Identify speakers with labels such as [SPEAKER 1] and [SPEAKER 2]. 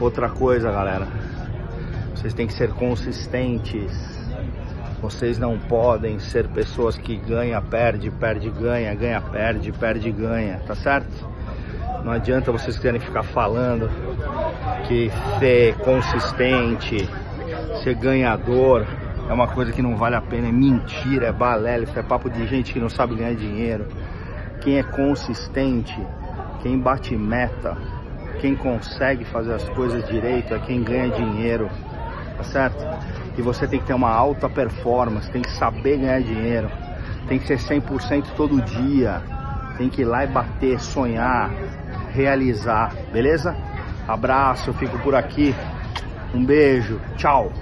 [SPEAKER 1] Outra coisa, galera, vocês têm que ser consistentes. Vocês não podem ser pessoas que ganha, perde, perde, ganha, ganha, perde, perde, ganha, tá certo? Não adianta vocês querem ficar falando que ser consistente, ser ganhador é uma coisa que não vale a pena, é mentira, é balela, isso é papo de gente que não sabe ganhar dinheiro. Quem é consistente, quem bate meta, quem consegue fazer as coisas direito é quem ganha dinheiro, tá certo? E você tem que ter uma alta performance, tem que saber ganhar dinheiro, tem que ser 100% todo dia, tem que ir lá e bater, sonhar, realizar, beleza? Abraço, eu fico por aqui. Um beijo, tchau.